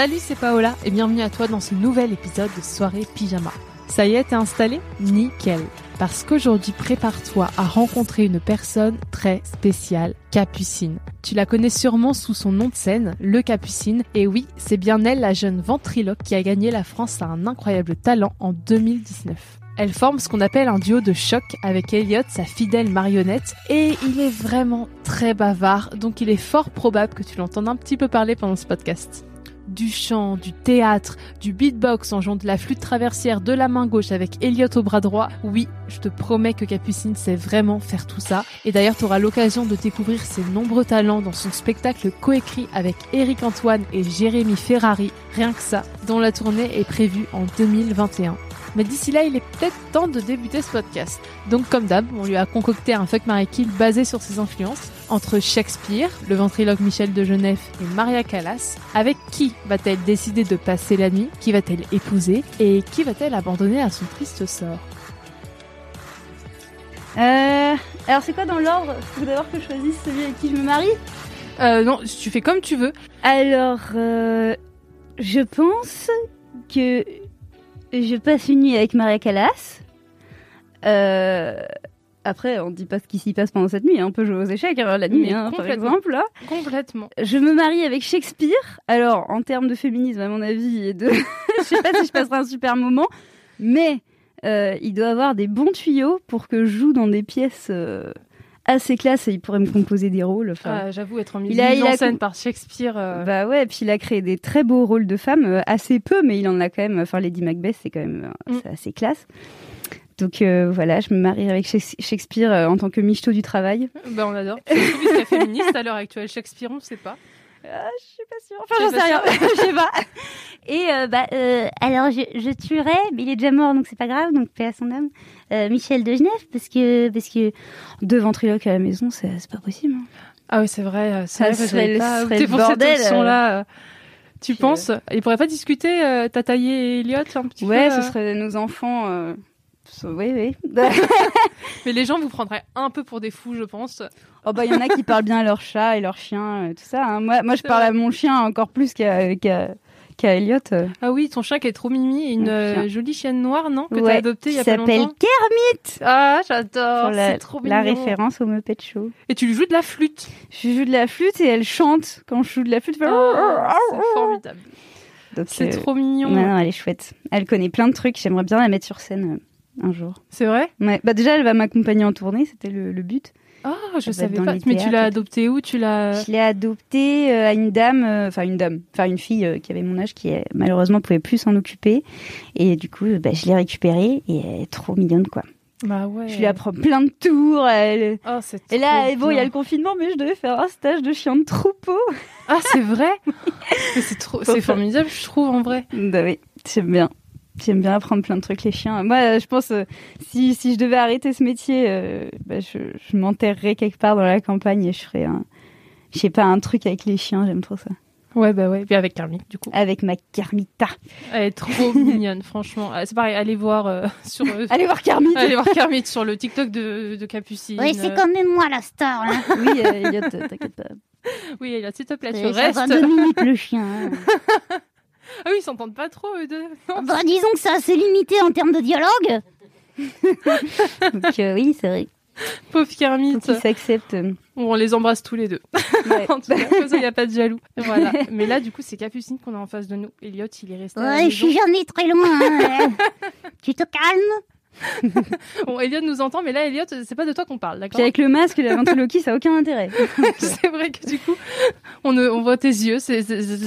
Salut, c'est Paola et bienvenue à toi dans ce nouvel épisode de Soirée Pyjama. Ça y est, t'es installé? Nickel. Parce qu'aujourd'hui, prépare-toi à rencontrer une personne très spéciale, Capucine. Tu la connais sûrement sous son nom de scène, le Capucine. Et oui, c'est bien elle, la jeune ventriloque, qui a gagné la France à un incroyable talent en 2019. Elle forme ce qu'on appelle un duo de choc avec Elliot, sa fidèle marionnette, et il est vraiment très bavard, donc il est fort probable que tu l'entendes un petit peu parler pendant ce podcast du chant, du théâtre, du beatbox en jouant de la flûte traversière de la main gauche avec Elliot au bras droit. Oui, je te promets que Capucine sait vraiment faire tout ça. Et d'ailleurs, tu auras l'occasion de découvrir ses nombreux talents dans son spectacle coécrit avec Eric Antoine et Jérémy Ferrari, rien que ça, dont la tournée est prévue en 2021. Mais d'ici là, il est peut-être temps de débuter ce podcast. Donc comme d'hab, on lui a concocté un fuck Marie Kill basé sur ses influences entre Shakespeare, le ventriloque Michel de Genève et Maria Callas. Avec qui va-t-elle décider de passer la nuit? Qui va-t-elle épouser? Et qui va-t-elle abandonner à son triste sort? Euh, alors c'est quoi dans l'ordre? Faut d'abord que je choisisse celui avec qui je me marie euh, Non, tu fais comme tu veux. Alors, euh, je pense que je passe une nuit avec Maria Callas. Euh, après, on dit pas ce qui s'y passe pendant cette nuit. hein. On peut jouer aux échecs hein, la nuit, hein, par exemple. Là. Complètement. Je me marie avec Shakespeare. Alors, en termes de féminisme, à mon avis, et de... je sais pas si je passerai un super moment, mais euh, il doit avoir des bons tuyaux pour que je joue dans des pièces euh, assez classes et il pourrait me composer des rôles. Enfin, Ah, J'avoue être en mise en scène par Shakespeare. euh, Bah ouais, puis il a créé des très beaux rôles de femmes, euh, assez peu, mais il en a quand même. Enfin, Lady Macbeth, c'est quand même euh, Mm. c'est assez classe. Donc euh, voilà, je me marie avec Shakespeare en tant que michto du travail. Bah on adore. Surtout puisqu'elle est féministe à l'heure actuelle. Shakespeare, on sait pas. Ah, je suis pas sûre. Enfin, j'en sais rien. Je sais pas. Et euh, bah, euh, alors, je, je tuerais, mais il est déjà mort, donc c'est pas grave, donc paix à son âme. euh, Michel de Genève, parce que, parce que deux ventriloques à la maison, c'est c'est pas possible. hein. Ah oui, c'est vrai. euh, Ça C'est vrai que serait pas serait pour bordel, cette option-là. euh. Tu penses? Ils pourraient pas discuter, euh, Tata et Elliot, un petit Ouais, peu ce euh, serait nos enfants. Oui, oui. Mais les gens vous prendraient un peu pour des fous, je pense. oh bah, il y en a qui parlent bien à leur chat et leur chien, euh, tout ça. hein. Moi, moi, je parle vrai. à mon chien encore plus qu'à qu'à qu'à Elliot. euh. Ah oui, ton chat qui est trop mimi et une euh, jolie chienne noire, non Que t'as Ouais, adoptée il y a pas s'appelle longtemps. Kermit. Ah, j'adore. La, C'est trop la mignon. référence au Muppet Show. Et tu lui joues de la flûte. Je joue de la flûte et elle chante quand je joue de la flûte. Ah, c'est formidable. C'est euh, trop mignon. Non, non, elle est chouette. Elle connaît plein de trucs. J'aimerais bien la mettre sur scène un jour. C'est vrai? Ouais. Bah déjà, elle va m'accompagner en tournée. C'était le, le but. Ah, je savais pas. Mais tu l'as adoptée où? Tu l'as. Je l'ai adoptée euh, à une dame, euh, enfin une dame, enfin une fille euh, qui avait mon âge, qui malheureusement pouvait plus s'en occuper. Et du coup, bah, je l'ai récupérée et elle est trop mignonne, quoi. Bah ouais. Je lui apprends plein de tours. Elle... Oh, c'est Et là, bon, il y a le confinement, mais je devais faire un stage de chien de troupeau. Ah, c'est vrai? C'est trop, c'est formidable, je trouve en vrai. Bah oui, j'aime bien. J'aime bien apprendre plein de trucs les chiens. Moi, je pense euh, si si je devais arrêter ce métier, euh, bah, je, je m'enterrerais quelque part dans la campagne et je ferais un, je sais pas, un truc avec les chiens. J'aime trop ça. Ouais, bah ouais. Puis avec Carmi, du coup. Avec ma Carmita. Elle est trop mignonne, franchement. Ah, C'est pareil, allez voir euh, sur. euh, Allez voir Carmita. allez voir Kermit sur le TikTok de, de Capucine. Oui, c'est Euh, quand même moi la star, là. oui, euh, Elliot, t'inquiète pas. Oui, Elliot, s'il te plaît, tu Ça restes. va deux minutes le chien. hein. Ah oui, ils s'entendent pas trop, eux deux. Non. Bah, disons que c'est assez limité en termes de dialogue. Donc euh, oui, c'est vrai. Pauvre Kermit. Faut qu'ils s'acceptent. On les embrasse tous les deux. Ouais. en tout cas, il n'y a pas de jaloux. Voilà. Mais là, du coup, c'est Capucine qu'on a en face de nous. Elliot, il est resté à la Ouais, je maison. suis jamais très loin. hein. tu te calmes Bon, Elliot nous entend, mais là, Elliot, c'est pas de toi qu'on parle, Puis d'accord avec le masque et la ventriloquie, ça a aucun intérêt. C'est vrai que du coup, on, on voit tes yeux, c'est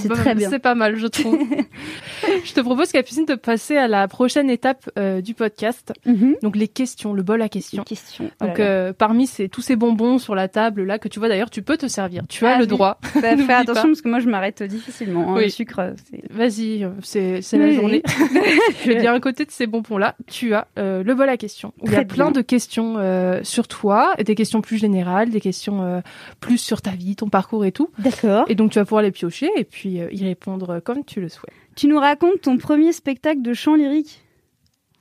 pas- pas mal, je trouve. je te propose, Capucine, de passer à la prochaine étape euh, du podcast, Mhm. donc les questions, le bol à questions. Question. Donc, euh, parmi ces, tous ces bonbons sur la table là que tu vois d'ailleurs, tu peux te servir. Tu as Ah le droit. Bah, fais attention pas. parce que moi je m'arrête difficilement. hein. Oui. Le sucre, euh. Vas-y, euh, c'est la journée. Je vais bien à côté de ces bonbons là. Tu as euh, le bol à questions. où Il y a plein bien. de questions euh, sur toi, et des questions plus générales, des questions euh, plus sur ta vie, ton parcours et tout. D'accord. Et donc tu vas pouvoir les piocher et puis euh, y répondre euh, comme tu le souhaites. Tu nous racontes ton premier spectacle de chant lyrique?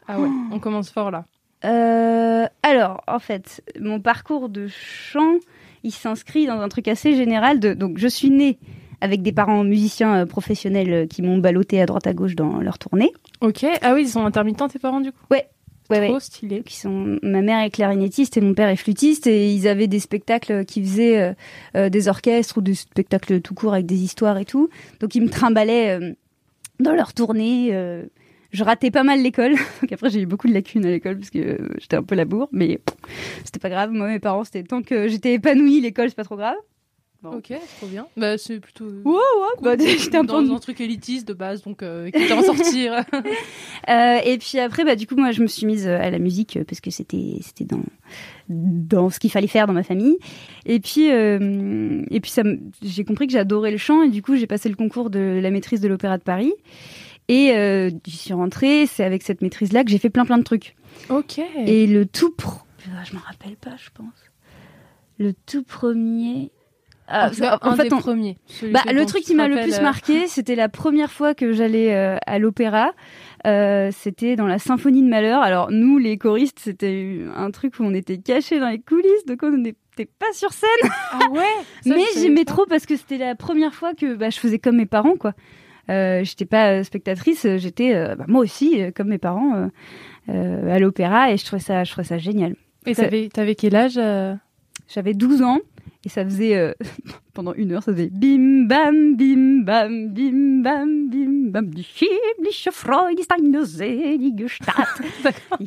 Ah ouais, on commence fort là. Euh, alors, en fait, mon parcours de chant, il s'inscrit dans un truc assez général. De, donc, je suis née avec des parents musiciens euh, professionnels euh, qui m'ont ballotté à droite à gauche dans leur tournée. Ok. Ah oui, ils sont intermittents tes parents du coup? Ouais, ouais. Trop stylé. Qui sont, ma mère est clarinettiste et mon père est flûtiste et ils avaient des spectacles qui faisaient euh, euh, des orchestres ou des spectacles tout court avec des histoires et tout. Donc ils me trimballaient euh, dans leur tournée. euh, je ratais pas mal l'école. Donc après j'ai eu beaucoup de lacunes à l'école parce que j'étais un peu la bourre, mais c'était pas grave. Moi mes parents c'était tant que j'étais épanouie l'école c'est pas trop grave. Bon. Ok, trop bien. Bah c'est plutôt. Ouais ouais. cool. Bah, j'étais un peu dans un truc élitiste de base, donc euh, qui en sortir. Euh, et puis après, bah, du coup, moi, je me suis mise euh, à la musique euh, parce que c'était c'était dans dans ce qu'il fallait faire dans ma famille. Et puis euh, et puis ça, j'ai compris que j'adorais le chant et du coup, j'ai passé le concours de la maîtrise de l'opéra de Paris. Et euh, j'y suis rentrée. C'est avec cette maîtrise-là que j'ai fait plein plein de trucs. ok. Et le tout, pro... Je m'en rappelle pas, je pense. Le tout premier. Ah, en fait, des on- premiers. celui bah, le truc qui m'a le plus euh, marqué, c'était la première fois que j'allais euh, à l'opéra. Euh, c'était dans la Symphonie de Malheur. Alors nous, les choristes, c'était un truc où on était cachés dans les coulisses, donc on n'était pas sur scène. Ah ouais? Ça, Mais j'aimais trop parce que c'était la première fois que bah, je faisais comme mes parents, quoi. J'étais pas spectatrice, j'étais bah, moi aussi comme mes parents à l'opéra et je trouvais ça, je trouvais ça génial. Et t'avais t'avais quel âge J'avais 12 ans et ça faisait euh, pendant une heure, ça faisait bim bam bim bam bim bam bim bam die himmlische Freude ist eine selige Stadt. Et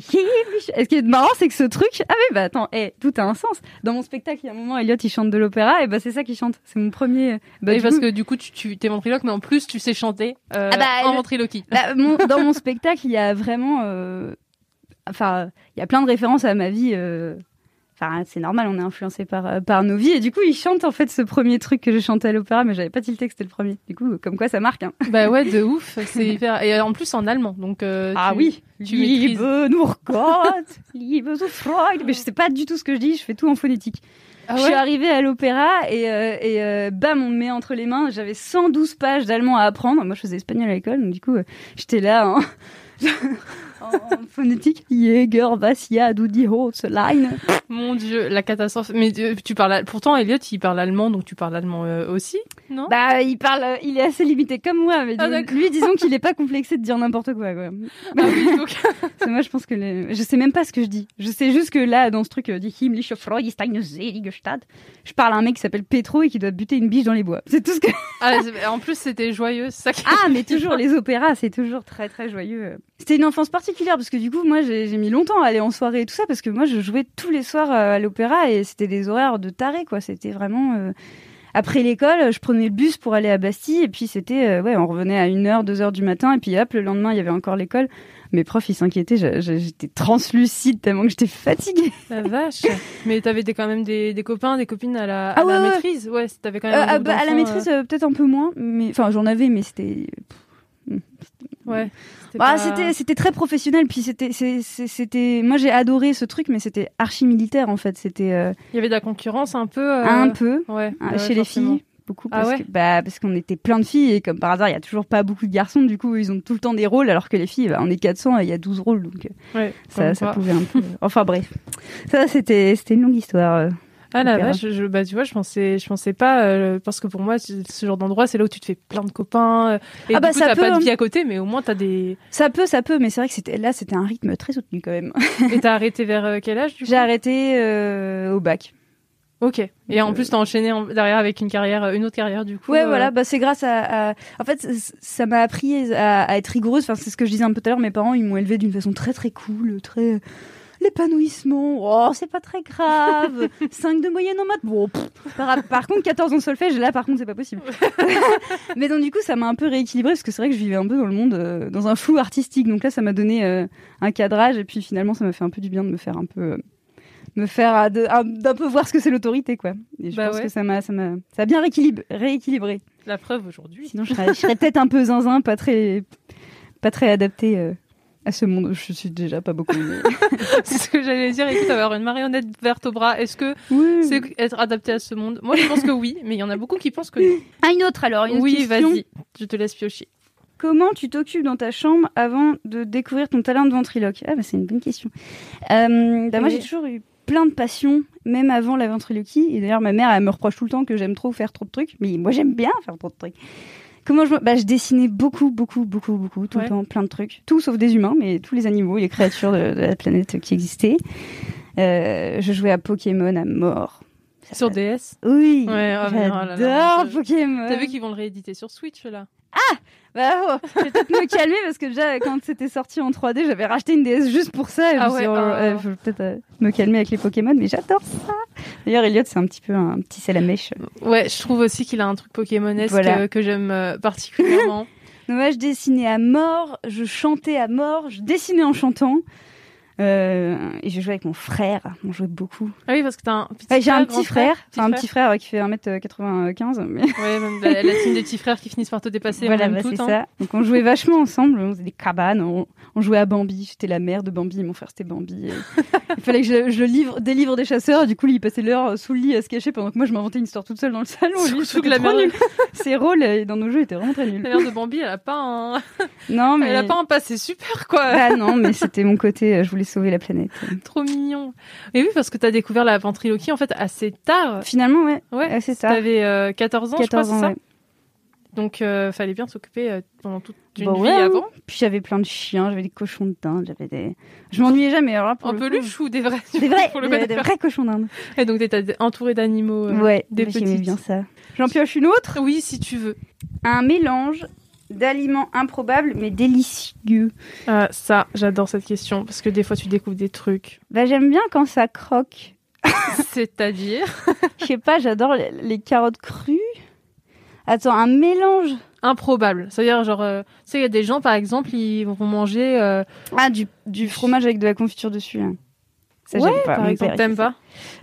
Ce qui est marrant, c'est que ce truc, ah oui, bah attends, eh, tout a un sens? Dans mon spectacle, il y a un moment, Elliot il chante de l'opéra et bah c'est ça qu'il chante. C'est mon premier. Bah, Et du parce coup- que du coup, tu, tu t'es ventriloque, mais en plus, tu sais chanter euh, Ah bah, en le- ventriloquie. Bah, mon- dans mon spectacle, il y a vraiment, euh, enfin, il y a plein de références à ma vie. euh, Enfin, c'est normal, on est influencé par euh, par nos vies. Et du coup, il chante en fait ce premier truc que j'ai chanté à l'opéra, mais j'avais pas tilté que c'était le premier. Du coup, comme quoi ça marque. Hein. bah ouais, de ouf. C'est hyper. Et en plus en allemand, donc. euh, Ah tu- oui, tu. Liebe nur Gott, Liebe so Freud. Mais je sais pas du tout ce que je dis. Je fais tout en phonétique. Ah je ouais suis arrivée à l'opéra et, euh, et euh, bam, on me met entre les mains. J'avais 112 pages d'allemand à apprendre. Moi, je faisais espagnol à l'école, donc du coup, euh, j'étais là en, en, phonétique. Jäger, was ja, du die Holzlein. Mon dieu, la catastrophe. Mais euh, tu parles. Pourtant, Elliot, il parle allemand, donc tu parles allemand euh, aussi, non? Bah, il parle, il est assez limité comme moi, mais Ah, dis- lui, disons qu'il est pas complexé de dire n'importe quoi, quoi. Ah oui, donc- moi, je pense que les... je sais même pas ce que je dis. Je sais juste que là, dans ce truc, euh, je parle à un mec qui s'appelle Petro et qui doit buter une biche dans les bois. C'est tout ce que. Ah, en plus, c'était joyeux. c'est Ça qui... Ah, mais toujours les opéras, c'est toujours très très joyeux. C'était une enfance particulière parce que du coup, moi, j'ai mis longtemps à aller en soirée et tout ça parce que moi, je jouais tous les soirs euh, à l'opéra et c'était des horaires de taré, quoi. C'était vraiment. euh, Après l'école, je prenais le bus pour aller à Bastille et puis c'était, euh, ouais, on revenait à 1h, 2h du matin et puis hop, le lendemain, il y avait encore l'école. Mes profs, ils s'inquiétaient, j'étais translucide tellement que j'étais fatiguée. La vache. Mais t'avais quand même des, des copains, des copines à la, à Ah la ouais, maîtrise. Ouais, t'avais quand même. ah, bah, à la maîtrise, peut-être un peu moins, mais enfin, j'en avais, mais c'était. Euh, Ouais. c'était Bah, pas- c'était c'était très professionnel puis c'était c'était moi j'ai adoré ce truc mais c'était archi militaire en fait c'était euh, Il y avait de la concurrence un peu. euh, un peu Ouais. ouais, chez les forcément. filles beaucoup Ah parce ouais que bah parce qu'on était plein de filles et comme par hasard il y a toujours pas beaucoup de garçons du coup ils ont tout le temps des rôles alors que les filles bah, on est 400 et il y a 12 rôles donc euh, Ouais. ça ça pouvait un peu enfin bref ça c'était c'était une longue histoire euh. Ah vache, je, bah tu vois, je pensais, je pensais pas euh, parce que pour moi, ce genre d'endroit, c'est là où tu te fais plein de copains. euh, et Ah du bah, coup, ça t'as peut, pas hein. de vie à côté, mais au moins t'as des. ça peut ça peut mais c'est vrai que c'était là c'était un rythme très soutenu quand même Et t'as arrêté vers euh, quel âge du coup? J'ai arrêté euh, au bac Ok. Et en plus, t'as enchaîné en- derrière avec une carrière, une autre carrière du coup. Ouais, euh, voilà, bah c'est grâce à, à- En fait, ça m'a appris à, à être rigoureuse. Enfin, c'est ce que je disais un peu tout à l'heure. Mes parents, ils m'ont élevée d'une façon très très cool, très l'épanouissement. Oh, c'est pas très grave. 5 de moyenne en maths. Bon, pff. par, par contre, 14 en solfège, là, par contre, c'est pas possible. Mais donc, du coup, ça m'a un peu rééquilibré parce que c'est vrai que je vivais un peu dans le monde, euh, dans un flou artistique. Donc là, ça m'a donné euh, un cadrage et puis finalement, ça m'a fait un peu du bien de me faire un peu. euh, me faire d'un peu voir ce que c'est l'autorité quoi et je Bah pense ouais. que ça m'a ça m'a ça a bien rééquilibré rééquilibré La preuve aujourd'hui. Sinon, je serais, serais peut-être un peu zinzin, pas très, pas très adapté euh, à ce monde. Je suis déjà pas beaucoup. mais- c'est ce que j'allais dire. Écoute, avoir une marionnette verte au bras, est-ce que Oui. c'est être adapté à ce monde? Moi, je pense que oui, mais il y en a beaucoup qui pensent que non. Ah, une autre alors. Une Oui, vas-y, je te laisse piocher. Comment tu t'occupes dans ta chambre avant de découvrir ton talent de ventriloque? Ah, bah, c'est une bonne question. Euh, bah, moi, j'ai toujours eu plein de passions, même avant la ventriloquie. Et d'ailleurs, ma mère, elle me reproche tout le temps que j'aime trop faire trop de trucs. Mais moi, j'aime bien faire trop de trucs. Comment je, bah, je dessinais beaucoup, beaucoup, beaucoup, beaucoup, tout Ouais. le temps, plein de trucs. Tout sauf des humains, mais tous les animaux les créatures de, de la planète qui existaient. Euh, je jouais à Pokémon à mort. Ça- Sur DS. Oui, Ouais, oh, oh j'adore je- Pokémon. T'as vu qu'ils vont le rééditer sur Switch là? Bah, oh, je vais peut-être me calmer parce que déjà, quand c'était sorti en 3D, j'avais racheté une DS juste pour ça. Et je Ah me suis dit, ouais, oh, euh, faut peut-être euh, me calmer avec les Pokémon, mais j'adore ça. D'ailleurs, Elliot, c'est un petit peu un petit sel à mèche. Ouais, je trouve aussi qu'il a un truc Pokémonesque Voilà. euh, que j'aime euh, particulièrement. Donc, moi, je dessinais à mort, je chantais à mort, je dessinais en chantant. Euh, et je jouais avec mon frère, on jouait beaucoup. ah oui, parce que t'as un petit Ouais, j'ai un petit frère, Petit enfin, un petit frère euh, qui fait 1m95, mais Ouais, même la, la team des petits frères qui finissent par te dépasser. voilà, bah, c'est hein. ça. Donc on jouait vachement ensemble, on faisait des cabanes, on, on jouait à Bambi, j'étais la mère de Bambi, mon frère c'était Bambi. il fallait que je, je livre, délivre des chasseurs, et du coup lui il passait l'heure euh, sous le lit à se cacher pendant que moi je m'inventais une histoire toute seule dans le salon. Que c'était la mère, nul. Ses rôles euh, dans nos jeux étaient vraiment très nuls. la mère de Bambi, elle a pas un, Non mais elle a pas un passé super quoi. bah non mais c'était mon côté, euh, je voulais sauver la planète. Trop mignon. Et oui, parce que t'as découvert la ventriloquie en fait assez tard. Finalement ouais, Ouais, assez tard. T'avais euh, 14 ans, 14 je crois, c'est ans. ça. ouais. Donc, euh, fallait bien s'occuper euh, pendant toute une Bah vie ouais, hein. avant. Puis j'avais plein de chiens, j'avais des cochons de dinde, j'avais des. Je m'ennuyais jamais. Alors là, pour Un le coup, peluche ou des vrais Des vrais, pour le des, vrais cochons d'Inde. Et donc, t'étais entouré d'animaux. euh, ouais, des bah, bien ça. J'en pioche une autre? Oui, si tu veux. Un mélange d'aliments improbables mais délicieux. Ah, ça, j'adore cette question parce que des fois, tu découvres des trucs. Bah j'aime bien quand ça croque. C'est-à-dire Je sais pas, j'adore les, les carottes crues. Attends, un mélange. improbable. C'est-à-dire, genre, euh, tu sais, il y a des gens, par exemple, ils vont manger. euh, Ah, du, du fromage avec de la confiture dessus. hein. Ça, ouais, j'aime pas. par exemple, t'aimes pas?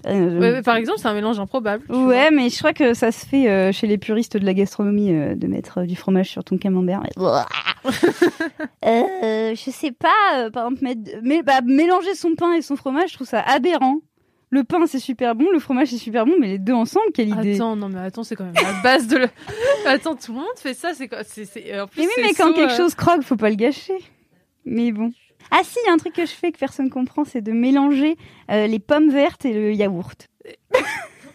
Euh, Ouais, Par exemple, c'est un mélange improbable. Ouais, mais je crois que ça se fait euh, chez les puristes de la gastronomie euh, de mettre du fromage sur ton camembert. je sais pas, par exemple, mettre, mais, bah, mélanger son pain et son fromage, je trouve ça aberrant. Le pain c'est super bon, le fromage c'est super bon, mais les deux ensemble, quelle idée Attends, non mais attends, c'est quand même la base de le. attends, tout le monde fait ça, c'est. En plus, Mais oui, mais quand quelque chose croque, faut pas le gâcher. Mais bon. Ah si, il y a un truc que je fais que personne comprend, c'est de mélanger euh, les pommes vertes et le yaourt.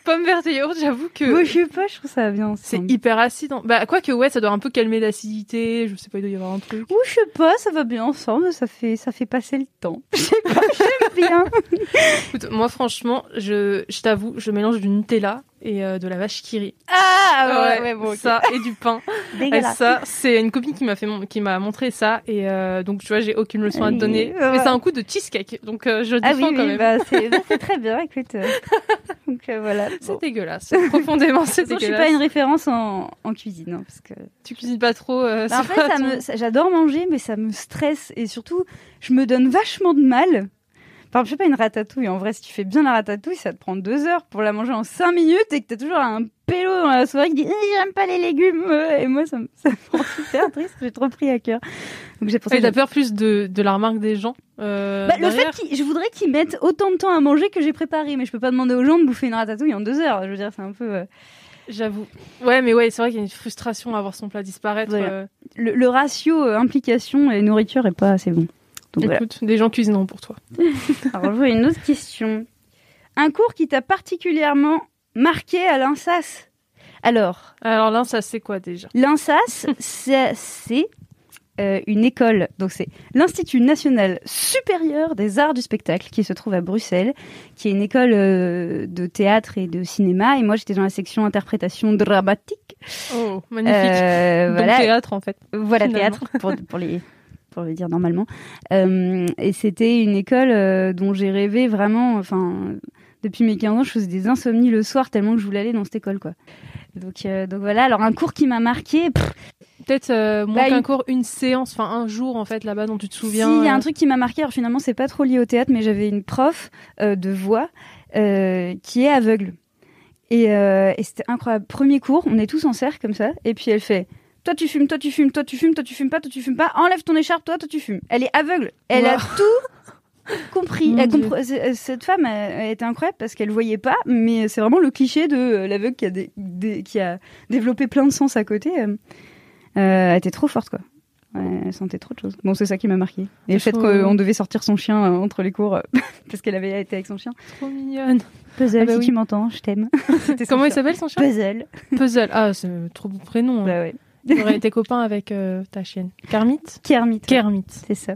Pomme verte et yaourt, j'avoue que. Moi, je sais pas, je trouve ça bien C'est hyper acide. hein. Bah, quoi que, ouais, ça doit un peu calmer l'acidité. Je sais pas, il doit y avoir un truc. Ou je sais pas, ça va bien ensemble, ça fait, ça fait passer le temps. Je sais pas, bien. Écoute, moi, franchement, je, je t'avoue, je mélange du Nutella et euh, de la vache qui rit. Ah ouais, ouais, bon, ok. Ça et du pain. Et dégueulasse. ça, c'est une copine qui m'a fait, qui m'a montré ça. Et euh, donc, tu vois, j'ai aucune leçon à te donner. Mais c'est un coup de cheesecake. Donc, euh, je défends Ah oui, quand oui, même. bah, c'est bah, c'est très bien, écoute. Donc voilà. C'est Bon. dégueulasse. Profondément, c'est façon, Je suis dégueulasse. pas une référence en, en cuisine, hein, parce que Tu cuisines pas trop. Bah, en fait, ton- j'adore manger, mais ça me stresse et surtout, je me donne vachement de mal. Par exemple, je sais pas, une ratatouille. En vrai, si tu fais bien la ratatouille, ça te prend deux heures pour la manger en cinq minutes et que t'as toujours un pélo dans la soirée qui dit Eh, j'aime pas les légumes. Et moi, ça me, ça me rend super triste. J'ai trop pris à cœur. Donc j'ai que t'as peur plus de, de la remarque des gens euh, bah, le fait qu'ils, je voudrais qu'ils mettent autant de temps à manger que j'ai préparé, mais je peux pas demander aux gens de bouffer une ratatouille en deux heures. Je veux dire, c'est un peu euh, J'avoue. Ouais, mais ouais, c'est vrai qu'il y a une frustration à voir son plat disparaître. Voilà. euh, le, le ratio euh, implication et nourriture est pas assez bon. Donc voilà. Écoute, des gens cuisineront pour toi. Alors, je vois une autre question. Un cours qui t'a particulièrement marqué à l'INSAS? Alors, Alors ça c'est quoi déjà? l'INSAS, c'est c'est euh, une école, donc c'est l'Institut national supérieur des arts du spectacle qui se trouve à Bruxelles, qui est une école euh, de théâtre et de cinéma. Et moi, j'étais dans la section interprétation dramatique. Oh, magnifique. Euh, Donc voilà, théâtre en fait. voilà finalement. théâtre pour, pour les pour le dire normalement. Euh, et c'était une école euh, dont j'ai rêvé vraiment. Enfin, depuis mes 15 ans, je faisais des insomnies le soir tellement que je voulais aller dans cette école, quoi. Donc, euh, donc voilà. Alors un cours qui m'a marqué. pff, Peut-être euh, moins Bah, qu'un une- cours, une séance, enfin un jour en fait là-bas dont tu te Si, souviens. il y a un truc qui m'a marqué. Alors finalement, c'est pas trop lié au théâtre, mais j'avais une prof euh, de voix euh, qui est aveugle. Et, et c'était incroyable. Premier cours, on est tous en cercle comme ça, et puis elle fait. Toi tu fumes, toi tu fumes, toi tu fumes, toi tu fumes pas, toi tu fumes pas. Enlève ton écharpe, toi, toi tu fumes. Elle est aveugle. Elle a tout compris. Elle compre- c'est- Cette femme elle, était incroyable parce qu'elle voyait pas, mais c'est vraiment le cliché de euh, l'aveugle qui a, des- des- qui a développé plein de sens à côté. euh, euh, elle était trop forte quoi. Ouais, elle sentait trop de choses. Bon, c'est ça qui m'a marqué. Et le fait trop- qu'on devait sortir son chien euh, entre les cours euh, parce qu'elle avait été avec son chien. Trop mignonne. Puzzle, Ah bah si oui. tu m'entends, je t'aime. Comment il s'appelle son chien? Puzzle. Puzzle. Ah, c'est trop beau prénom. hein. Bah ouais. J'aurais été copain avec euh, ta chienne. Kermit Kermit. Kermit. C'est ça.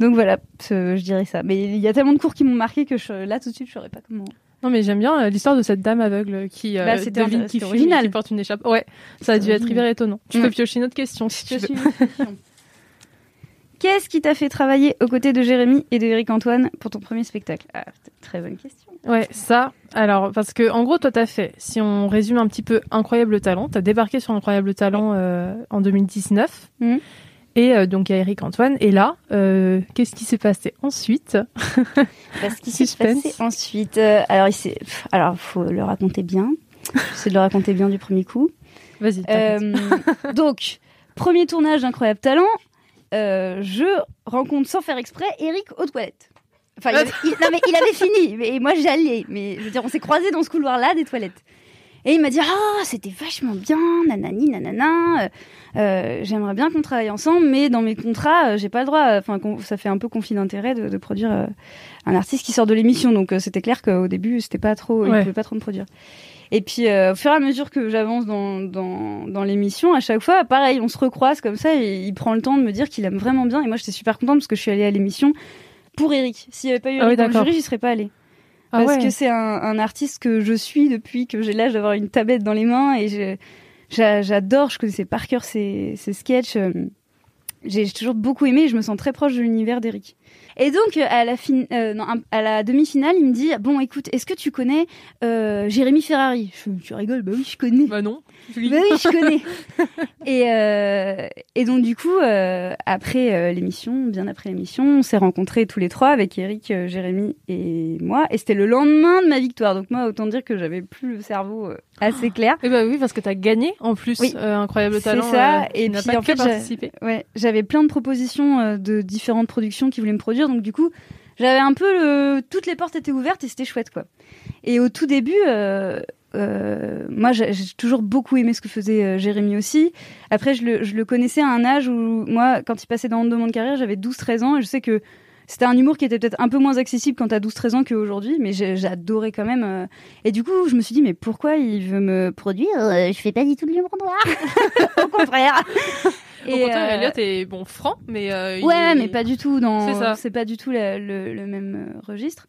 Donc voilà, je dirais ça. Mais il y a tellement de cours qui m'ont marqué que je- là tout de suite je saurais pas comment. Non mais j'aime bien euh, l'histoire de cette dame aveugle qui euh, Bah, devine un- qui fume qui porte une écharpe. Ouais, ça a dû être hyper étonnant. Tu Ouais. peux piocher une autre question si tu veux. une question. Qu'est-ce qui t'a fait travailler aux côtés de Jérémy et de Eric Antoine pour ton premier spectacle? Ah, très bonne question. Ouais, ça. Alors, parce que en gros, toi, t'as fait. Si on résume un petit peu Incroyable Talent, t'as débarqué sur Incroyable Talent euh, en 2019. Mhm. Et euh, donc il y a Eric Antoine. Et là, euh, qu'est-ce qui s'est passé ensuite? Parce qu'il s'est Suspense. passé ensuite. euh, alors, il Alors, faut le raconter bien. J'essaie de le raconter bien du premier coup. Vas-y. Euh, donc, premier tournage d'Incroyable Talent. Euh, je rencontre sans faire exprès Eric aux toilettes. Enfin, il avait, il- non, mais il avait fini. Mais moi, j'allais. Mais je veux dire, on s'est croisés dans ce couloir-là des toilettes. Et il m'a dit Ah, c'était vachement bien, nanani, nanana. euh, euh, J'aimerais bien qu'on travaille ensemble, mais dans mes contrats, euh, j'ai pas le droit. Enfin, ça fait un peu conflit d'intérêt de, de produire euh, un artiste qui sort de l'émission. Donc, c'était clair qu'au début, c'était pas trop. Il pouvait pas trop me produire. Et puis, euh, au fur et à mesure que j'avance dans, dans, dans l'émission, à chaque fois, pareil, on se recroise comme ça et il prend le temps de me dire qu'il aime vraiment bien. Et moi, j'étais super contente parce que je suis allée à l'émission pour Eric. S'il n'y avait pas eu Ah oui, Eric dans le jury, j'y serais pas allée. Ah Parce ouais. que c'est un, un artiste que je suis depuis que j'ai l'âge d'avoir une tablette dans les mains et je- j'a- j'adore, je connaissais par cœur ses, ses sketchs. J'ai toujours beaucoup aimé et je me sens très proche de l'univers d'Eric. Et donc, euh, à la, fin, euh, à la demi-finale, il me dit Bon, écoute, est-ce que tu connais euh, Jérémy Ferrari? Je, Tu rigoles Bah oui, je connais. Bah non. Julie. Bah oui, je connais. et, euh, et donc du coup, euh, après euh, l'émission, bien après l'émission, on s'est rencontrés tous les trois avec Eric, Jérémy et moi. Et c'était le lendemain de ma victoire. Donc moi, autant dire que j'avais plus le cerveau assez clair. Et bah oui, parce que t'as gagné en plus. Oui. Incroyable C'est Talent. ça. euh, Et tu n'as puis, pas en fait, participé. Ouais, j'avais plein de propositions de différentes productions qui voulaient me produire. Donc du coup, j'avais un peu le... toutes les portes étaient ouvertes et c'était chouette quoi. Et au tout début, euh, euh, moi j'ai toujours beaucoup aimé ce que faisait euh, Jérémy aussi. Après, je le, je le connaissais à un âge où moi, quand il passait dans de monde carrière, j'avais 12-13 ans et je sais que c'était un humour qui était peut-être un peu moins accessible quand t'as 12-13 ans qu'aujourd'hui, mais j'adorais quand même. euh. Et du coup, je me suis dit, mais pourquoi il veut me produire Euh, je fais pas du tout de l'humour noir? Au contraire. Au contraire, euh, Elliot est bon franc, mais euh, Ouais, mais pas du tout dans. C'est pas du tout la- le, le même registre.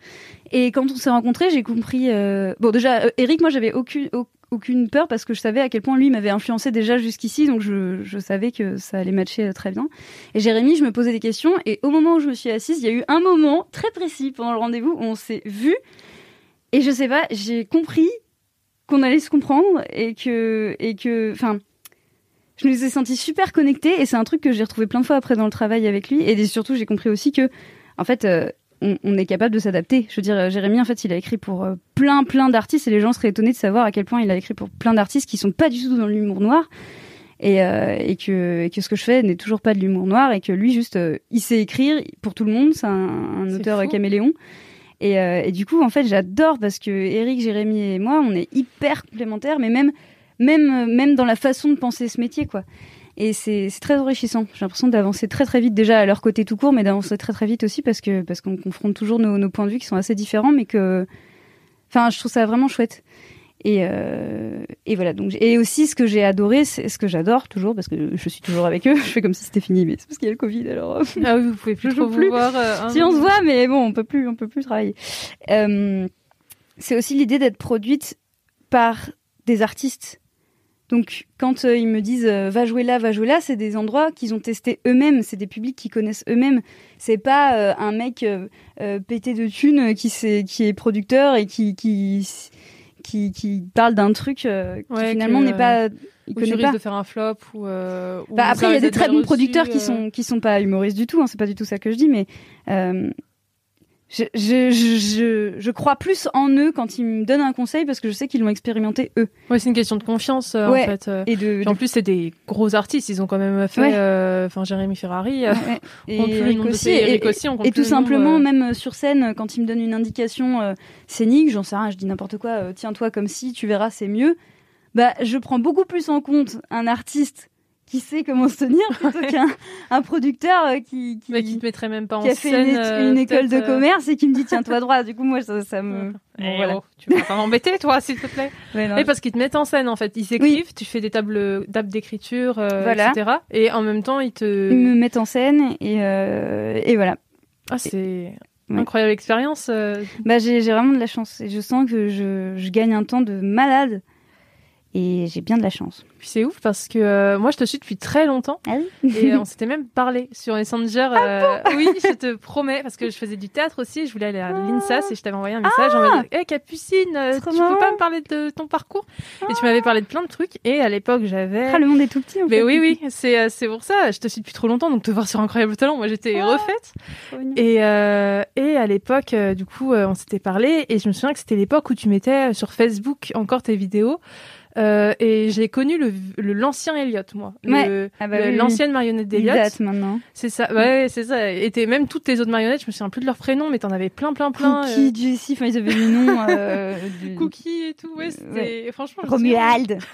Et quand on s'est rencontrés, j'ai compris. euh, Bon, déjà, Eric, moi, j'avais aucune au- aucune peur parce que je savais à quel point lui m'avait influencé déjà jusqu'ici, donc je, savais que ça allait matcher euh, très bien. Et Jérémy, je me posais des questions, et au moment où je me suis assise, il y a eu un moment très précis pendant le rendez-vous où on s'est vu, et je sais pas, j'ai compris qu'on allait se comprendre et que et que, enfin je nous ai sentis super connectés et c'est un truc que j'ai retrouvé plein de fois après dans le travail avec lui et surtout j'ai compris aussi que en fait euh, on, on est capable de s'adapter. Je veux dire, euh, Jérémy, en fait, il a écrit pour euh, plein, plein d'artistes et les gens seraient étonnés de savoir à quel point il a écrit pour plein d'artistes qui sont pas du tout dans l'humour noir et, euh, et, que, et que ce que je fais n'est toujours pas de l'humour noir et que lui, juste, euh, il sait écrire pour tout le monde. C'est un, auteur fou. caméléon. Et, euh, et du coup, en fait, j'adore parce que Eric, Jérémy et moi, on est hyper complémentaires, mais même, même, euh, même dans la façon de penser ce métier, quoi. Et c'est très enrichissant. J'ai l'impression d'avancer très très vite déjà à leur côté tout court, mais d'avancer très très vite aussi parce que parce qu'on confronte toujours nos, nos points de vue qui sont assez différents, mais que, enfin, je trouve ça vraiment chouette. Et, euh, et voilà. Donc, et aussi, ce que j'ai adoré, c'est ce que j'adore toujours, parce que je suis toujours avec eux. Je fais comme si c'était fini, mais c'est parce qu'il y a le Covid. Alors, euh, Ah oui, vous pouvez plus trop vous plus. voir. euh, si on se voit, mais bon, on peut plus, on peut plus travailler. C'est aussi l'idée d'être produite par des artistes. Donc, quand euh, ils me disent euh, va jouer là, va jouer là, c'est des endroits qu'ils ont testés eux-mêmes, c'est des publics qu'ils connaissent eux-mêmes. C'est pas euh, un mec pété de thunes qui, qui est producteur et qui, qui, qui, qui parle d'un truc qui Ouais, finalement n'est pas. Il connaît risques pas. de faire un flop ou. euh, Bah, après, il y a des très bons reçu, producteurs qui sont qui sont pas humoristes du tout. Hein, c'est pas du tout ça que je dis, mais euh, je, je, je, crois plus en eux quand ils me donnent un conseil parce que je sais qu'ils l'ont expérimenté eux. Ouais, c'est une question de confiance euh, Ouais. en fait. euh. Et de, Puis en plus, c'est des gros artistes. Ils ont quand même fait. Ouais. euh, Enfin, Jérémy Ferrari. euh, on et Eric aussi, et, Eric aussi, on et tout nombre, simplement, même sur scène, quand ils me donnent une indication scénique, j'en sais rien, je dis n'importe quoi, tiens-toi comme si, tu verras, c'est mieux. Bah, je prends beaucoup plus en compte un artiste qui sait comment se tenir plutôt qu'un un producteur euh, qui, qui, Mais qui te mettrait même pas en qui a fait scène. une, euh, une école de euh, commerce et qui me dit tiens-toi droit. Du coup, moi, ça, ça me. eh Bon, voilà. oh, tu vas pas m'embêter, toi, s'il te plaît. Non, Oui, parce qu'ils te mettent en scène, en fait. Ils s'écrivent, tu fais des tables, tables d'écriture, euh, Voilà. etc. Et en même temps, ils te. Ils me mettent en scène et, euh, et voilà. Ah, c'est Ouais. incroyable expérience. euh. Bah, j'ai j'ai vraiment de la chance et je sens que je, je gagne un temps de malade et j'ai bien de la chance. Puis c'est ouf parce que euh, moi, je te suis depuis très longtemps. Ah oui Et euh, on s'était même parlé sur Messenger. Ah euh, oui, je te promets, parce que je faisais du théâtre aussi. Je voulais aller à l'INSAS et je t'avais envoyé un message en mode Hé Capucine, euh, Ah tu peux pas me parler de ton parcours Et tu m'avais parlé de plein de trucs. Et à l'époque, j'avais. Ah, le monde est tout petit en Mais fait. oui, oui, c'est euh, c'est pour ça. Je te suis depuis trop longtemps, donc te voir sur Incroyable Talent, moi j'étais Ah. refaite. Et, euh, et à l'époque, du coup, on s'était parlé et je me souviens que c'était l'époque où tu mettais sur Facebook encore tes vidéos. Euh, et j'ai connu le le- l'ancien Elliot, moi. Le- Ouais. Ah bah le- oui. L'ancienne marionnette d'Elliot. date maintenant. C'est ça, ouais, c'est ça. Et t'es- même toutes tes autres marionnettes, je me souviens plus de leurs prénoms, mais t'en avais plein, plein, plein. Cookie, euh, Jessie, enfin ils avaient le nom. Euh, du- Cookie et tout, ouais, c'était. Ouais. Franchement, Romuald.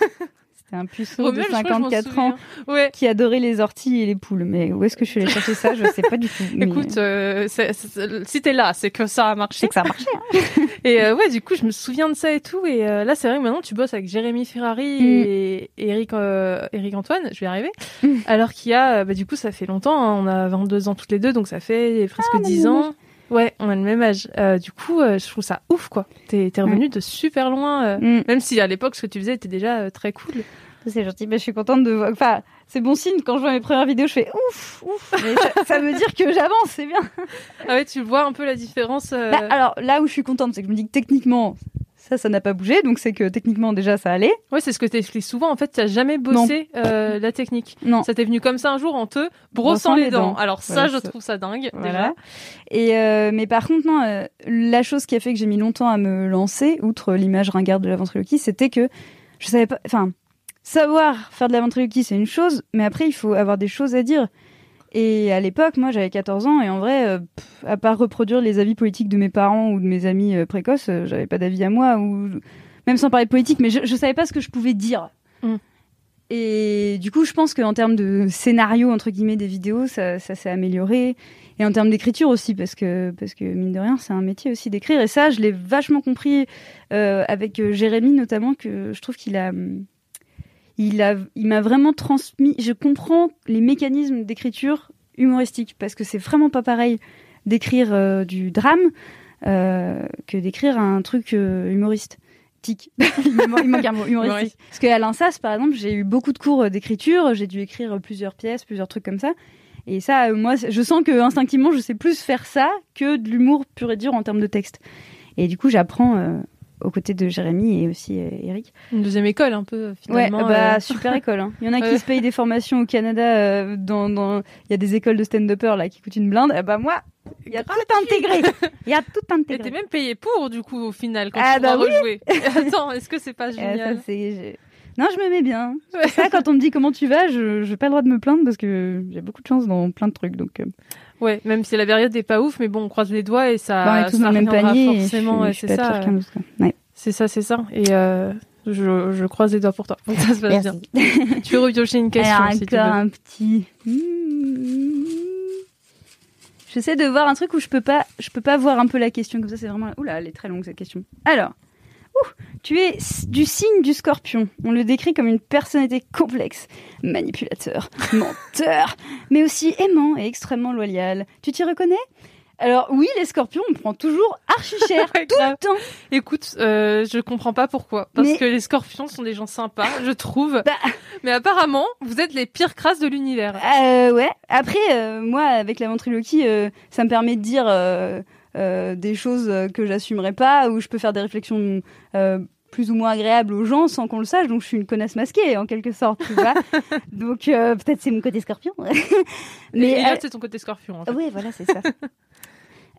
C'était un puceau Romuald, de je crois que je m'en 54 ans. Ouais. qui adorait les orties et les poules. Mais où est-ce que je suis allée chercher ça? Je sais pas du tout. Mais Écoute, euh, c'est- c'est- si t'es là, c'est que ça a marché. que ça a marché. Et euh, ouais, du coup, je me souviens de ça et tout. Et euh, là, c'est vrai que maintenant, tu bosses avec Jérémy Ferrari Mm. et Eric, euh, Eric Antoine, je vais y arriver. Mm. Alors qu'il y a, bah, du coup, ça fait longtemps, hein, on a 22 ans toutes les deux, donc ça fait presque Ah, on a le 10 même ans. Ouais, on a le même âge. Euh, du coup, euh, je trouve ça ouf, quoi. T'es t'es revenu de super loin, euh, Mm. même si à l'époque, ce que tu faisais était déjà euh, très cool. C'est gentil. Bah, je suis contente de voir. Enfin, c'est bon signe quand je vois mes premières vidéos. Je fais ouf, ouf. Mais ça, ça veut dire que j'avance, c'est bien. Ah ouais, tu vois un peu la différence. euh, Bah, alors là où je suis contente, c'est que je me dis que techniquement, ça, ça n'a pas bougé. Donc c'est que techniquement déjà ça allait. Ouais, c'est ce que t'expliques souvent. En fait, t'as jamais bossé euh, la technique. Non. Ça t'est venu comme ça un jour en te brossant, les, dents. Alors ça, je trouve ça dingue. Voilà. Et euh, mais par contre, non, euh, la chose qui a fait que j'ai mis longtemps à me lancer, outre l'image ringarde de la ventriloquie, c'était que je savais pas. Enfin, savoir faire de la ventriloquie, c'est une chose, mais après, il faut avoir des choses à dire. Et à l'époque, moi, j'avais 14 ans, et en vrai, euh, pff, à part reproduire les avis politiques de mes parents ou de mes amis euh, précoces, euh, j'avais pas d'avis à moi, ou même sans parler de politique, mais je, je savais pas ce que je pouvais dire. Mm. Et du coup, je pense qu'en termes de scénario, entre guillemets, des vidéos, ça, ça s'est amélioré. Et en termes d'écriture aussi, parce que, parce que mine de rien, c'est un métier aussi d'écrire. Et ça, je l'ai vachement compris euh, avec Jérémy, notamment, que je trouve qu'il a. hum, Il a, il m'a vraiment transmis. Je comprends les mécanismes d'écriture humoristique, parce que c'est vraiment pas pareil d'écrire euh, du drame euh, que d'écrire un truc euh, humoristique. il, manque, il manque un mot, humoristique. Parce qu'à l'INSAS, par exemple, j'ai eu beaucoup de cours d'écriture, j'ai dû écrire plusieurs pièces, plusieurs trucs comme ça. Et ça, moi, je sens que instinctivement, je sais plus faire ça que de l'humour pur et dur en termes de texte. Et du coup, j'apprends aux côtés de Jérémy et aussi euh, Eric. Une deuxième école, un peu, Ouais, finalement. bah euh. super école. hein. Il y en a Ouais. qui se payent des formations au Canada. euh, dans, dans, il y a des écoles de stand-upper là qui coûtent une blinde. Eh bah moi, il y a tout intégré. Il y a tout Et intégré. t'es même payé pour, du coup, au final, quand Ah, tu bah oui. rejouer. Attends, est-ce que c'est pas Eh, ça, génial? je- Non, je me mets bien. Ça, quand on me dit comment tu vas, je n'ai pas le droit de me plaindre parce que j'ai beaucoup de chance dans plein de trucs. Donc, euh, Ouais, même si la période n'est pas ouf, mais bon, on croise les doigts et ça, bah, on est tous dans le même panier. forcément. suis- ouais, c'est ça. Ouais. c'est ça, c'est ça. Et euh, je, je croise les doigts pour toi. Ça se passe bien. Tu veux repiocher une question Alors, si encore un petit. Hmm. J'essaie de voir un truc où je peux pas, je peux pas voir un peu la question comme ça. C'est vraiment. Oula, elle est très longue cette question. Alors, Tu es du signe du scorpion. On le décrit comme une personnalité complexe, manipulateur, menteur, mais aussi aimant et extrêmement loyal. Tu t'y reconnais? Alors oui, les scorpions, on prend toujours archi cher, tout le temps. Écoute, euh, je comprends pas pourquoi. Parce Mais- que les scorpions sont des gens sympas, je trouve. Bah. Mais apparemment, vous êtes les pires crasses de l'univers. Euh, ouais. Après, euh, moi, avec la ventriloquie, euh, ça me permet de dire euh, des choses que j'assumerais pas, ou je peux faire des réflexions euh, plus ou moins agréables aux gens sans qu'on le sache. Donc, je suis une connasse masquée, en quelque sorte, tu vois. donc, euh, peut-être c'est mon côté scorpion. Mais c'est ton côté scorpion. En fait. oui, voilà, c'est ça.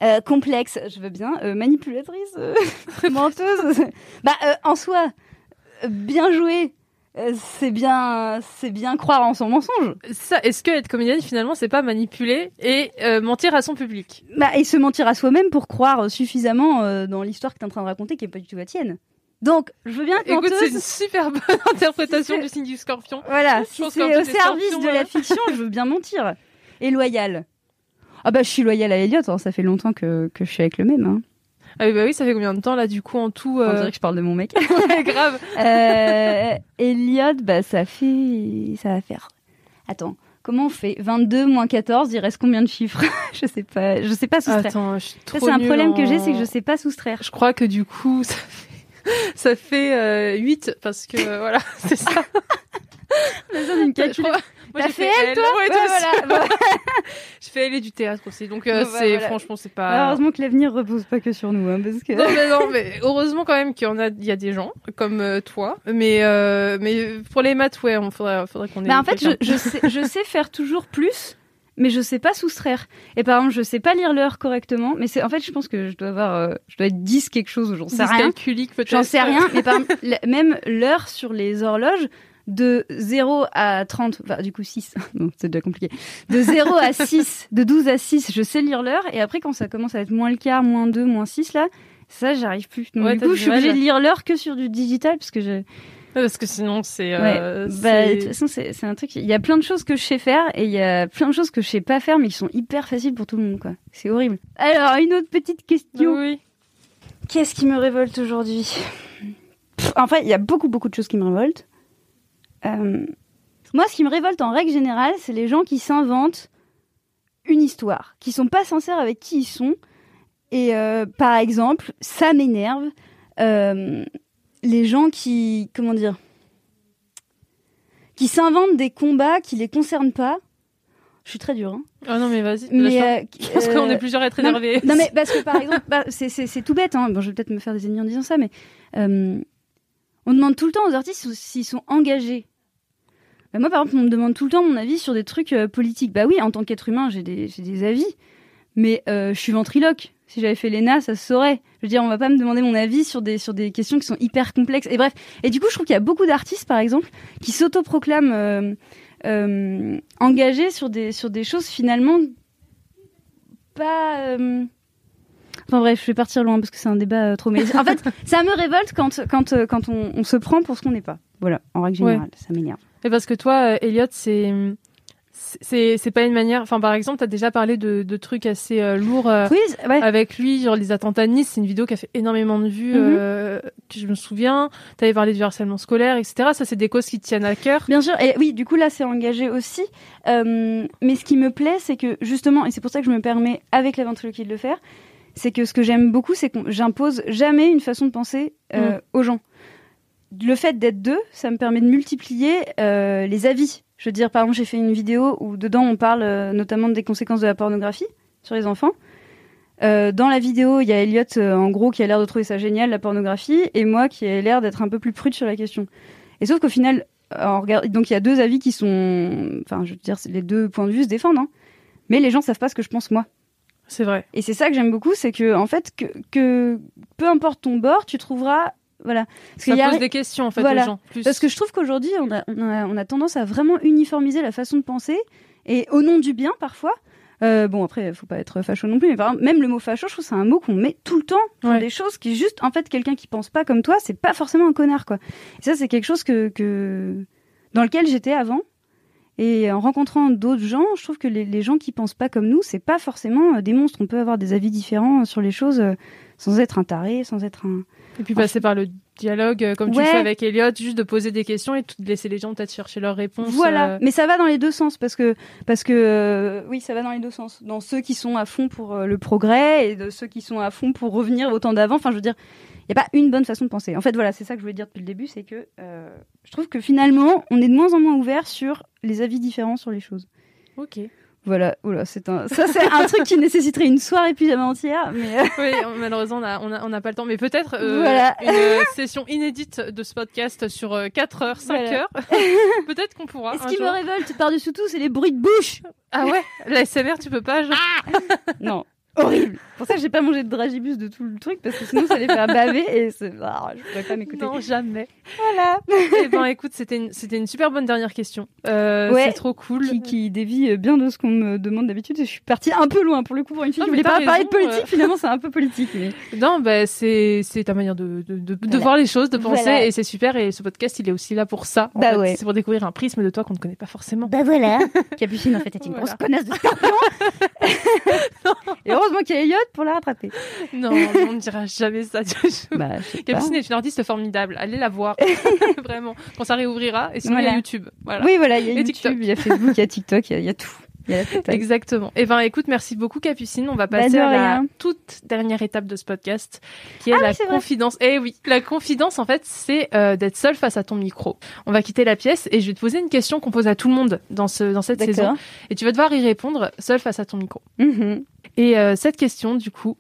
Euh, complexe, je veux bien. Euh, manipulatrice, euh, menteuse. bah, en soi, bien joué. Euh, c'est bien, c'est bien croire en son mensonge. Ça, est-ce que être comédienne finalement, c'est pas manipuler et euh, mentir à son public? Bah, et se mentir à soi-même pour croire suffisamment euh, dans l'histoire que tu es en train de raconter qui est pas du tout la tienne. Donc, je veux bien être Écoute, c'est une super bonne interprétation C'est- du signe du scorpion. Voilà, Je si c'est au service de la fiction, je veux bien mentir. Et loyal. Ah bah, je suis loyale à Elliot, hein, ça fait longtemps que, que je suis avec le même. Hein. Ah oui, bah oui, ça fait combien de temps là du coup en tout On euh... dirait que je parle de mon mec. ouais, Grave. Euh, Elliot, bah, ça fait... Ça va faire... Attends, comment on fait? 22 moins 14, il reste combien de chiffres? Je sais pas, je sais pas soustraire. Attends, je suis Ça, trop c'est un problème que j'ai, c'est que je sais pas soustraire. Je crois que du coup, ça fait, ça fait euh, 8 parce que euh, voilà, c'est ça. Une Moi, j'ai fait elle, L, toi ouais, Ouais, voilà. Je fais L et du théâtre aussi, donc euh, bah, c'est voilà. franchement c'est pas. Heureusement que l'avenir repose pas que sur nous, hein, parce que... Non mais non mais heureusement quand même qu'il y en a il y a des gens comme euh, toi mais euh, mais pour les maths ouais on faudrait faudrait qu'on ait Bah, en fait, je, je, sais, je sais faire toujours plus, mais je sais pas soustraire. Et par exemple, je sais pas lire l'heure correctement, mais c'est en fait, je pense que je dois avoir, je dois être 10 quelque chose, ou j'en sais rien. Dyscalculique peut-être J'en sais rien, mais par même l'heure sur les horloges, de 0 à 30, enfin, du coup 6, non, c'est déjà compliqué. De 0 à 6, de 12 à 6, je sais lire l'heure, et après, quand ça commence à être moins le quart, moins 2, moins 6, là, ça, j'arrive plus. Donc, Ouais, du coup, je suis obligée de lire l'heure que sur du digital, parce que je, Ouais, parce que sinon c'est Ouais, euh, bah, de c'est- toute façon, c'est un truc. Il y a plein de choses que je sais faire et il y a plein de choses que je sais pas faire, mais qui sont hyper faciles pour tout le monde, quoi. C'est horrible. Alors, une autre petite question. oui Qu'est-ce qui me révolte aujourd'hui? En fait, il y a beaucoup, beaucoup de choses qui me révoltent. Euh, moi, ce qui me révolte en règle générale, c'est les gens qui s'inventent une histoire, qui sont pas sincères avec qui ils sont. Et euh, par exemple, ça m'énerve. euh, les gens qui, comment dire, qui s'inventent des combats qui les concernent pas. Je suis très dure, hein. ah non mais vas-y Mais euh, je pense qu'on est plusieurs à être énervés non mais parce que par exemple, bah, c'est- tout bête. Hein. Bon, je vais peut-être me faire des ennemis en disant ça, mais on demande tout le temps aux artistes s'ils- sont engagés. Bah, moi, par exemple, on me demande tout le temps mon avis sur des trucs euh, politiques. Bah oui, en tant qu'être humain, j'ai des, avis, mais euh, je suis ventriloque. Si j'avais fait l'ENA, ça se saurait. Je veux dire, on va pas me demander mon avis sur des, questions qui sont hyper complexes. Et bref. Et du coup, je trouve qu'il y a beaucoup d'artistes, par exemple, qui s'autoproclament euh, engagés sur des choses finalement pas. Enfin bref, je vais partir loin parce que c'est un débat euh, trop. Mais en fait, ça me révolte quand, quand, euh, quand on, on se prend pour ce qu'on n'est pas. Voilà, en règle Ouais. générale, ça m'énerve. Et parce que toi, euh, Elliot, c'est c'est c'est pas une manière. Enfin, par exemple, t'as déjà parlé de, de trucs assez euh, lourds euh, Oui, ouais. avec lui, genre les attentats de Nice. C'est une vidéo qui a fait énormément de vues, Mhm. euh, que je me souviens. T'avais parlé du harcèlement scolaire, etc. Ça, c'est des causes qui te tiennent à cœur. Bien sûr, et oui, du coup là c'est engagé aussi. Mais ce qui me plaît, c'est que justement, et c'est pour ça que je me permets avec la ventriloquie de le faire, c'est que ce que j'aime beaucoup, c'est que j'impose jamais une façon de penser euh, Mm. aux gens. Le fait d'être deux, ça me permet de multiplier euh, les avis. Je veux dire, par exemple, j'ai fait une vidéo où dedans on parle euh, notamment des conséquences de la pornographie sur les enfants. Dans la vidéo, il y a Elliot, en gros, qui a l'air de trouver ça génial, la pornographie, et moi qui ai l'air d'être un peu plus prude sur la question. Et sauf qu'au final, donc il y a deux avis qui sont, enfin, je veux dire, les deux points de vue se défendent, hein. mais les gens savent pas ce que je pense moi. C'est vrai. Et c'est ça que j'aime beaucoup, c'est que en fait, que, que peu importe ton bord, tu trouveras, voilà. Parce Ça a- pose des questions en fait Voilà. aux gens. Plus. parce que je trouve qu'aujourd'hui, on a, on, a, on a tendance à vraiment uniformiser la façon de penser, et au nom du bien parfois. Euh, bon, après, faut pas être facho non plus, mais par exemple, même le mot facho, je trouve que c'est un mot qu'on met tout le temps pour Ouais. des choses qui, juste, en fait, quelqu'un qui pense pas comme toi, c'est pas forcément un connard, quoi. Et ça, c'est quelque chose que, que dans lequel j'étais avant. Et en rencontrant d'autres gens, je trouve que les, les gens qui pensent pas comme nous, c'est pas forcément euh, des monstres. On peut avoir des avis différents sur les choses euh, sans être un taré, sans être un. Et puis passer par le dialogue euh, comme tu le fais avec Elliot, juste de poser des questions et de laisser les gens peut-être chercher leurs réponses. Voilà, euh, mais ça va dans les deux sens parce que parce que euh, oui, ça va dans les deux sens. Dans ceux qui sont à fond pour le progrès et de ceux qui sont à fond pour revenir au temps d'avant. Enfin, je veux dire, il y a pas une bonne façon de penser. En fait, voilà, c'est ça que je voulais dire depuis le début, c'est que euh, je trouve que finalement, on est de moins en moins ouvert sur les avis différents sur les choses. Ok. Voilà, oula, c'est un ça c'est un truc qui nécessiterait une soirée pyjama entière, mais euh, Oui, on- malheureusement, on n'a on a, on n'a pas le temps. Mais peut-être euh, Voilà. une session inédite de ce podcast sur euh, 4 heures, 5 Voilà. heures. peut-être qu'on pourra. Et ce un qui jour. me révolte par-dessus tout, c'est les bruits de bouche? Ah ouais? La SMR, tu peux pas genre... Non, horrible. Pour ça, j'ai pas mangé de dragibus de tout le truc parce que sinon ça les fait baver et c'est ah, je pourrais pas m'écouter. Non, jamais. Voilà. Eh ben, écoute, c'était une, c'était une super bonne dernière question. Euh, Ouais. C'est trop cool. Qui, qui dévie bien de ce qu'on me demande d'habitude. Je suis partie un peu loin pour le coup pour une fille Non, qui voulait pas parler de politique. euh. Finalement, c'est un peu politique. Mais... Non, bah, c'est, c'est ta manière de, de, de, de Voilà. voir les choses, de penser, Voilà. et c'est super. Et ce podcast, il est aussi là pour ça. Bah ouais. C'est pour découvrir un prisme de toi qu'on ne connaît pas forcément. Bah voilà. Capucine en fait est une Voilà. grosse connasse de scorpion. et heureusement qu'il y a Elliot pour la rattraper. Non, on ne dira jamais ça. Bah. Capucine est une artiste formidable. Allez la voir. Vraiment. Quand ça réouvrira. Et sinon, il y a YouTube. Voilà. Oui, voilà, il y a Et YouTube, il y a Facebook, il y a TikTok, il y a, il y a tout. Exactement. Eh ben, écoute, merci beaucoup, Capucine. On va Bah, passer à la toute dernière étape de ce podcast, qui est Ah la vrai. confidence. Eh oui, la confidence, en fait, c'est euh, d'être seul face à ton micro. On va quitter la pièce et je vais te poser une question qu'on pose à tout le monde dans ce dans cette saison, et tu vas devoir y répondre seul face à ton micro. Mhm. Et euh, cette question, du coup,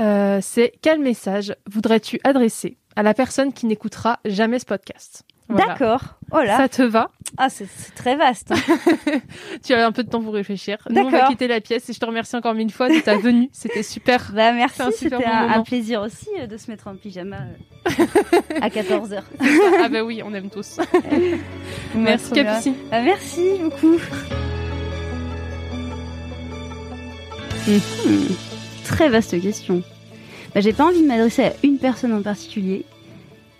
euh, c'est quel message voudrais-tu adresser à la personne qui n'écoutera jamais ce podcast? Voilà. D'accord. Oh là. Ça te va Ah, c'est très vaste. hein. Tu as un peu de temps pour réfléchir. Nous, on va quitter la pièce et je te remercie encore mille fois de ta venue. C'était super. Bah merci, un c'était un, plaisir aussi euh, de se mettre en pyjama euh, à 14h. ah bah oui, on aime tous. Merci Capucine. Ah, merci beaucoup. Mhm. Très vaste question. Bah, j'ai pas envie de m'adresser à une personne en particulier.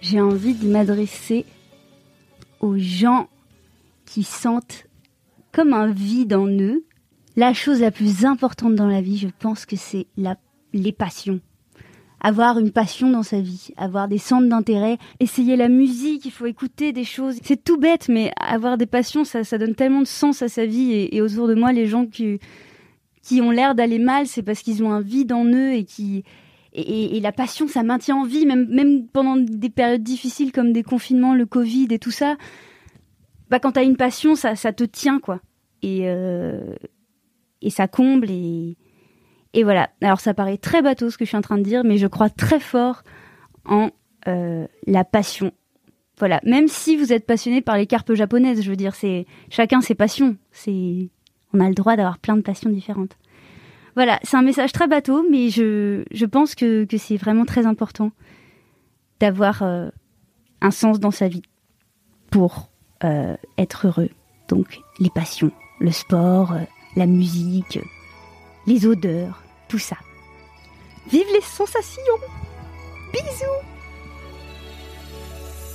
J'ai envie de m'adresser aux gens qui sentent comme un vide en eux. La chose la plus importante dans la vie, je pense que c'est les passions. Avoir une passion dans sa vie, avoir des centres d'intérêt, essayer la musique, il faut écouter des choses. C'est tout bête, mais avoir des passions, ça, ça donne tellement de sens à sa vie. Et, et autour de moi, les gens qui, qui ont l'air d'aller mal, c'est parce qu'ils ont un vide en eux et qui et, la passion, ça maintient en vie, même, pendant des périodes difficiles comme des confinements, le Covid et tout ça. Bah, quand t'as une passion, ça, ça te tient, quoi. Et, euh, ça comble et, et voilà. Alors, ça paraît très bateau ce que je suis en train de dire, mais je crois très fort en euh, la passion. Voilà. Même si vous êtes passionné par les carpes japonaises, je veux dire, c'est chacun ses passions. C'est, on a le droit d'avoir plein de passions différentes. Voilà, c'est un message très bateau, mais je, pense que, c'est vraiment très important d'avoir euh, un sens dans sa vie pour euh, être heureux. Donc, les passions, le sport, euh, la musique, les odeurs, tout ça. Vive les sensations Bisous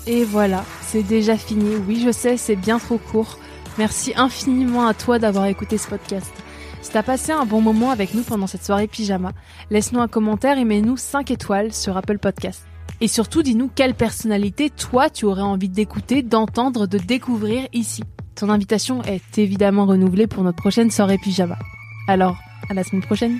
Et voilà, c'est déjà fini. Oui, je sais, c'est bien trop court. Merci infiniment à toi d'avoir écouté ce podcast. Si t'as passé un bon moment avec nous pendant cette soirée pyjama, laisse-nous un commentaire et mets-nous 5 étoiles sur Apple Podcast. Et surtout, dis-nous quelle personnalité toi tu aurais envie d'écouter, d'entendre, de découvrir ici. Ton invitation est évidemment renouvelée pour notre prochaine soirée pyjama. Alors, à la semaine prochaine.